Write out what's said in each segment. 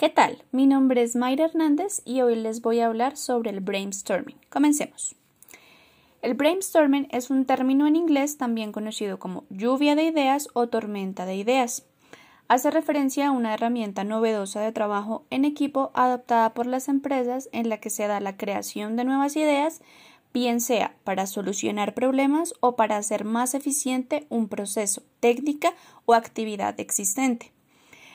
¿Qué tal? Mi nombre es Mayra Hernández y hoy les voy a hablar sobre el brainstorming. Comencemos. El brainstorming es un término en inglés también conocido como lluvia de ideas o tormenta de ideas. Hace referencia a una herramienta novedosa de trabajo en equipo adoptada por las empresas en la que se da la creación de nuevas ideas, bien sea para solucionar problemas o para hacer más eficiente un proceso, técnica o actividad existente.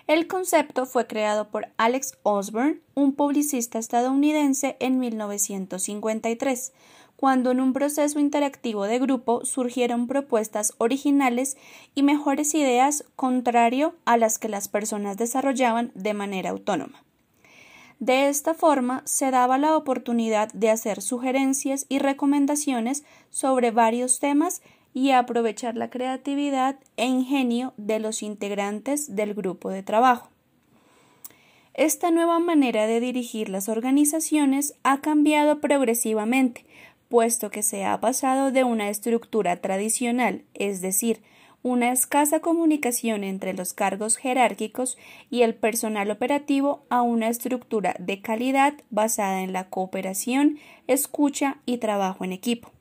El concepto fue creado por Alex Osborne, un publicista estadounidense, en 1953, cuando en un proceso interactivo de grupo surgieron propuestas originales y mejores ideas contrario a las que las personas desarrollaban de manera autónoma. De esta forma se daba la oportunidad de hacer sugerencias y recomendaciones sobre varios temas y aprovechar la creatividad e ingenio de los integrantes del grupo de trabajo. Esta nueva manera de dirigir las organizaciones ha cambiado progresivamente, puesto que se ha pasado de una estructura tradicional, es decir, una escasa comunicación entre los cargos jerárquicos y el personal operativo a una estructura de calidad basada en la cooperación, escucha y trabajo en equipo.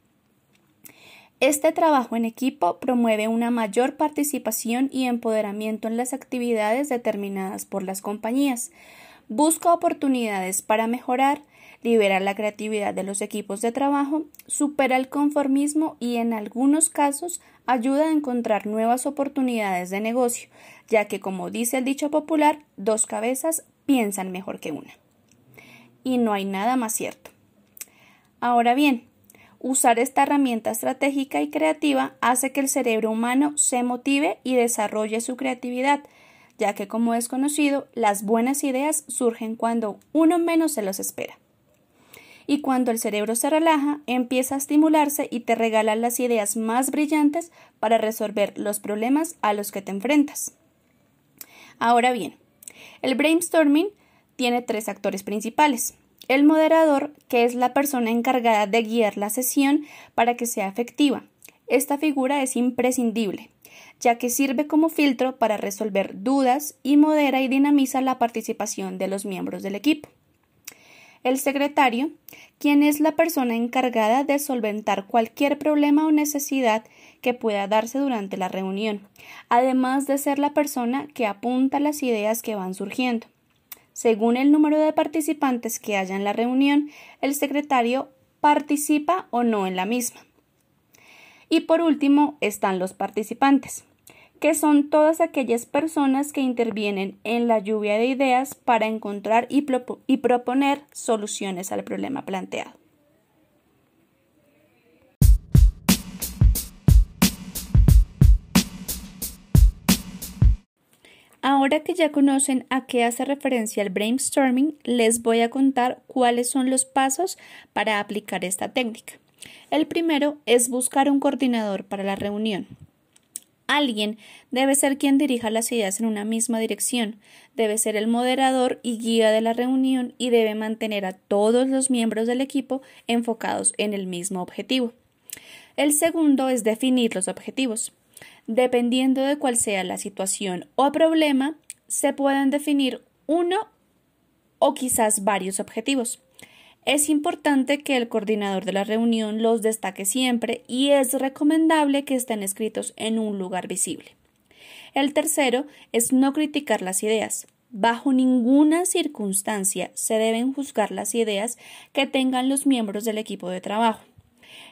Este trabajo en equipo promueve una mayor participación y empoderamiento en las actividades determinadas por las compañías, busca oportunidades para mejorar, libera la creatividad de los equipos de trabajo, supera el conformismo y en algunos casos ayuda a encontrar nuevas oportunidades de negocio, ya que como dice el dicho popular, dos cabezas piensan mejor que una. Y no hay nada más cierto. Ahora bien, Usar esta herramienta estratégica y creativa hace que el cerebro humano se motive y desarrolle su creatividad, ya que como es conocido, las buenas ideas surgen cuando uno menos se los espera. Y cuando el cerebro se relaja, empieza a estimularse y te regala las ideas más brillantes para resolver los problemas a los que te enfrentas. Ahora bien, el brainstorming tiene tres actores principales. El moderador, que es la persona encargada de guiar la sesión para que sea efectiva. Esta figura es imprescindible, ya que sirve como filtro para resolver dudas y modera y dinamiza la participación de los miembros del equipo. El secretario, quien es la persona encargada de solventar cualquier problema o necesidad que pueda darse durante la reunión, además de ser la persona que apunta las ideas que van surgiendo. Según el número de participantes que haya en la reunión, el secretario participa o no en la misma. Y por último están los participantes, que son todas aquellas personas que intervienen en la lluvia de ideas para encontrar y, y proponer soluciones al problema planteado. Ahora que ya conocen a qué hace referencia el brainstorming, les voy a contar cuáles son los pasos para aplicar esta técnica. El primero es buscar un coordinador para la reunión. Alguien debe ser quien dirija las ideas en una misma dirección, debe ser el moderador y guía de la reunión y debe mantener a todos los miembros del equipo enfocados en el mismo objetivo. El segundo es definir los objetivos. Dependiendo de cuál sea la situación o problema, se pueden definir uno o quizás varios objetivos. Es importante que el coordinador de la reunión los destaque siempre y es recomendable que estén escritos en un lugar visible. El tercero es no criticar las ideas. Bajo ninguna circunstancia se deben juzgar las ideas que tengan los miembros del equipo de trabajo.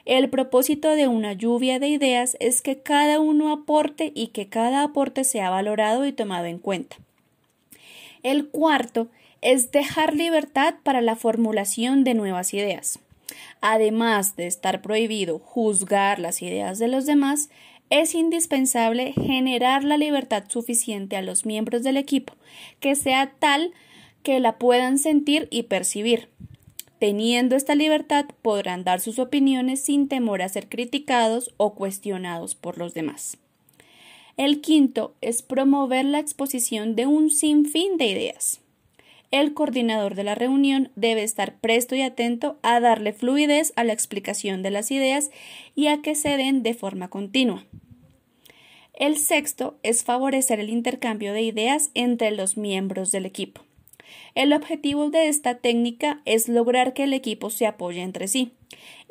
El propósito de una lluvia de ideas es que cada uno aporte y que cada aporte sea valorado y tomado en cuenta. El cuarto es dejar libertad para la formulación de nuevas ideas. Además de estar prohibido juzgar las ideas de los demás, es indispensable generar la libertad suficiente a los miembros del equipo, que sea tal que la puedan sentir y percibir. Teniendo esta libertad podrán dar sus opiniones sin temor a ser criticados o cuestionados por los demás. El quinto es promover la exposición de un sinfín de ideas. El coordinador de la reunión debe estar presto y atento a darle fluidez a la explicación de las ideas y a que se den de forma continua. El sexto es favorecer el intercambio de ideas entre los miembros del equipo. El objetivo de esta técnica es lograr que el equipo se apoye entre sí.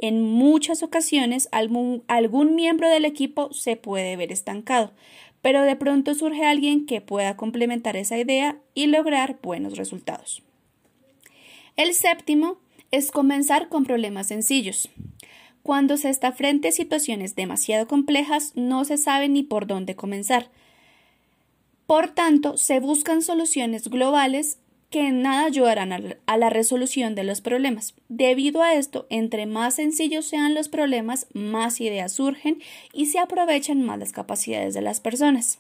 En muchas ocasiones algún, algún, miembro del equipo se puede ver estancado, pero de pronto surge alguien que pueda complementar esa idea y lograr buenos resultados. El séptimo es comenzar con problemas sencillos. Cuando se está frente a situaciones demasiado complejas, no se sabe ni por dónde comenzar. Por tanto, se buscan soluciones globales que en nada ayudarán a la resolución de los problemas. Debido a esto, entre más sencillos sean los problemas, más ideas surgen y se aprovechan más las capacidades de las personas.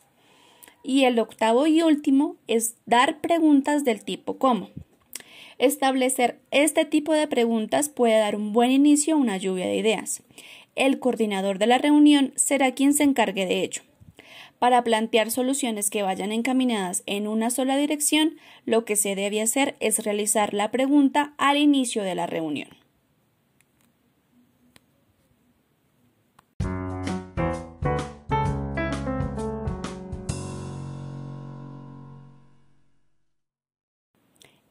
Y el octavo y último es dar preguntas del tipo ¿cómo? Establecer este tipo de preguntas puede dar un buen inicio a una lluvia de ideas. El coordinador de la reunión será quien se encargue de ello. Para plantear soluciones que vayan encaminadas en una sola dirección, lo que se debe hacer es realizar la pregunta al inicio de la reunión.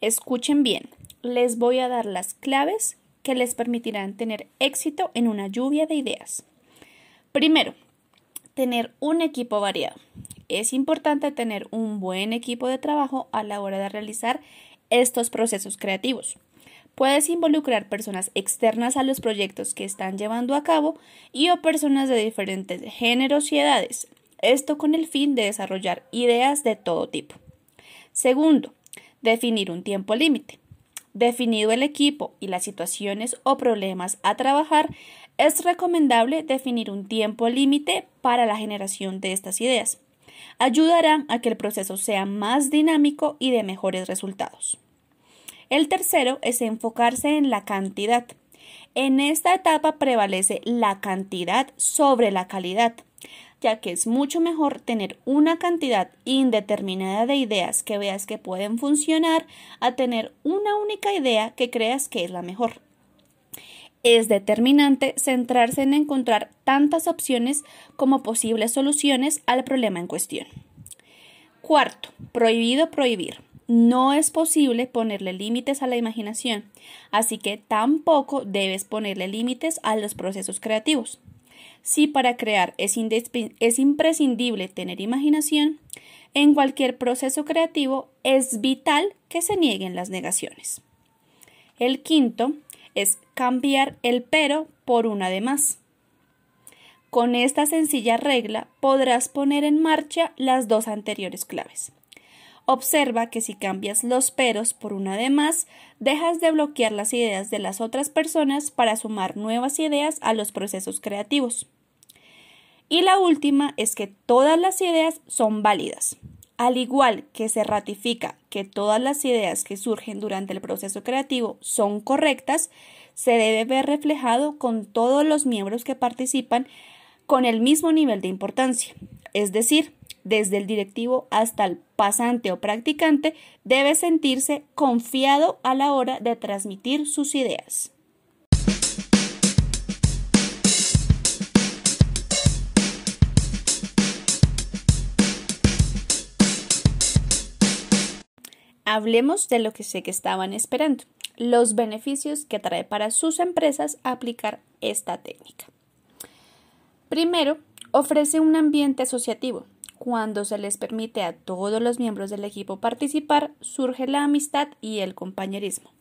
Escuchen bien, les voy a dar las claves que les permitirán tener éxito en una lluvia de ideas. Primero, tener un equipo variado. Es importante tener un buen equipo de trabajo a la hora de realizar estos procesos creativos. Puedes involucrar personas externas a los proyectos que están llevando a cabo y o personas de diferentes géneros y edades. Esto con el fin de desarrollar ideas de todo tipo. Segundo, definir un tiempo límite. Definido el equipo y las situaciones o problemas a trabajar, es recomendable definir un tiempo límite para la generación de estas ideas. Ayudará a que el proceso sea más dinámico y de mejores resultados. El tercero es enfocarse en la cantidad. En esta etapa prevalece la cantidad sobre la calidad, ya que es mucho mejor tener una cantidad indeterminada de ideas que veas que pueden funcionar a tener una única idea que creas que es la mejor es determinante centrarse en encontrar tantas opciones como posibles soluciones al problema en cuestión. Cuarto, prohibido prohibir. No es posible ponerle límites a la imaginación, así que tampoco debes ponerle límites a los procesos creativos. Si para crear es, es imprescindible tener imaginación, en cualquier proceso creativo es vital que se nieguen las negaciones. El quinto es cambiar el pero por una de más. Con esta sencilla regla podrás poner en marcha las dos anteriores claves. Observa que si cambias los peros por una de más, dejas de bloquear las ideas de las otras personas para sumar nuevas ideas a los procesos creativos. Y la última es que todas las ideas son válidas. Al igual que se ratifica que todas las ideas que surgen durante el proceso creativo son correctas, se debe ver reflejado con todos los miembros que participan con el mismo nivel de importancia. Es decir, desde el directivo hasta el pasante o practicante debe sentirse confiado a la hora de transmitir sus ideas. Hablemos de lo que sé que estaban esperando, los beneficios que trae para sus empresas aplicar esta técnica. Primero, ofrece un ambiente asociativo. Cuando se les permite a todos los miembros del equipo participar, surge la amistad y el compañerismo.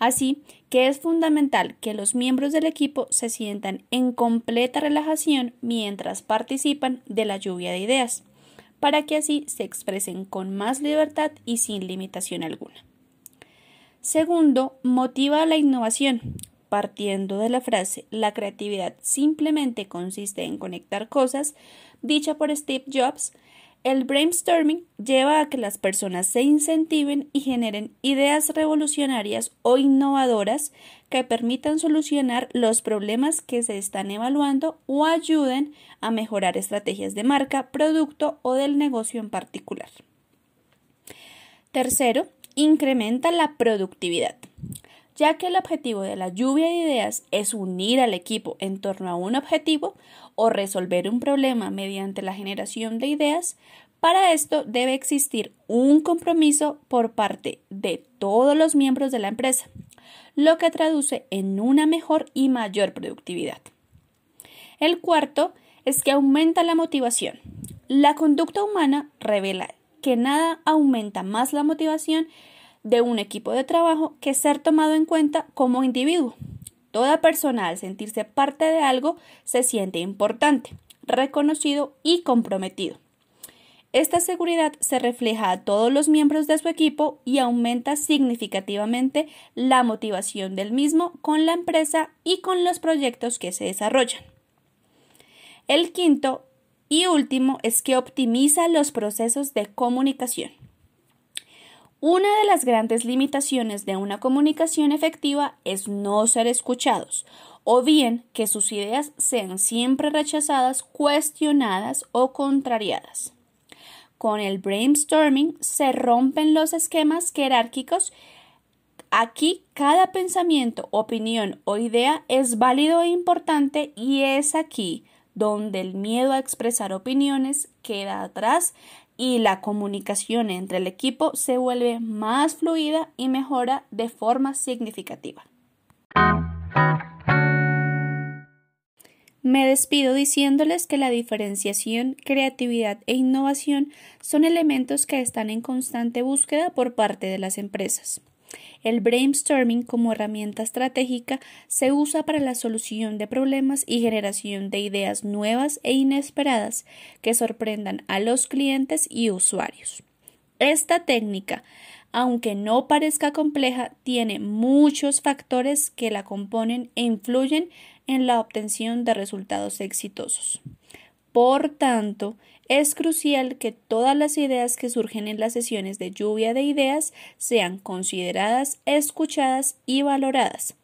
Así que es fundamental que los miembros del equipo se sientan en completa relajación mientras participan de la lluvia de ideas para que así se expresen con más libertad y sin limitación alguna. Segundo, motiva la innovación. Partiendo de la frase la creatividad simplemente consiste en conectar cosas, dicha por Steve Jobs, el brainstorming lleva a que las personas se incentiven y generen ideas revolucionarias o innovadoras que permitan solucionar los problemas que se están evaluando o ayuden a mejorar estrategias de marca, producto o del negocio en particular. Tercero, incrementa la productividad ya que el objetivo de la lluvia de ideas es unir al equipo en torno a un objetivo o resolver un problema mediante la generación de ideas, Para esto debe existir un compromiso por parte de todos los miembros de la empresa, lo que traduce en una mejor y mayor productividad. El cuarto es que aumenta la motivación. La conducta humana revela que nada aumenta más la motivación de un equipo de trabajo que ser tomado en cuenta como individuo. Toda persona al sentirse parte de algo se siente importante, reconocido y comprometido. Esta seguridad se refleja a todos los miembros de su equipo y aumenta significativamente la motivación del mismo con la empresa y con los proyectos que se desarrollan. El quinto y último es que optimiza los procesos de comunicación. Una de las grandes limitaciones de una comunicación efectiva es no ser escuchados o bien que sus ideas sean siempre rechazadas, cuestionadas o contrariadas. Con el brainstorming se rompen los esquemas jerárquicos. Aquí cada pensamiento, opinión o idea es válido e importante y es aquí donde el miedo a expresar opiniones queda atrás y la comunicación entre el equipo se vuelve más fluida y mejora de forma significativa. Me despido diciéndoles que la diferenciación, creatividad e innovación son elementos que están en constante búsqueda por parte de las empresas. El brainstorming como herramienta estratégica se usa para la solución de problemas y generación de ideas nuevas e inesperadas que sorprendan a los clientes y usuarios. Esta técnica, aunque no parezca compleja, tiene muchos factores que la componen e influyen en la obtención de resultados exitosos. Por tanto, es crucial que todas las ideas que surgen en las sesiones de lluvia de ideas sean consideradas, escuchadas y valoradas,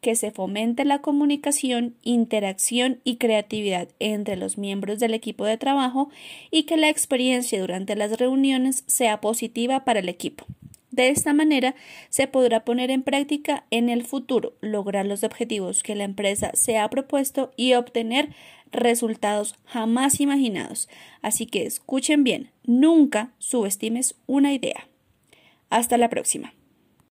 que se fomente la comunicación, interacción y creatividad entre los miembros del equipo de trabajo y que la experiencia durante las reuniones sea positiva para el equipo. De esta manera se podrá poner en práctica en el futuro, lograr los objetivos que la empresa se ha propuesto y obtener resultados jamás imaginados. Así que escuchen bien, nunca subestimes una idea. Hasta la próxima.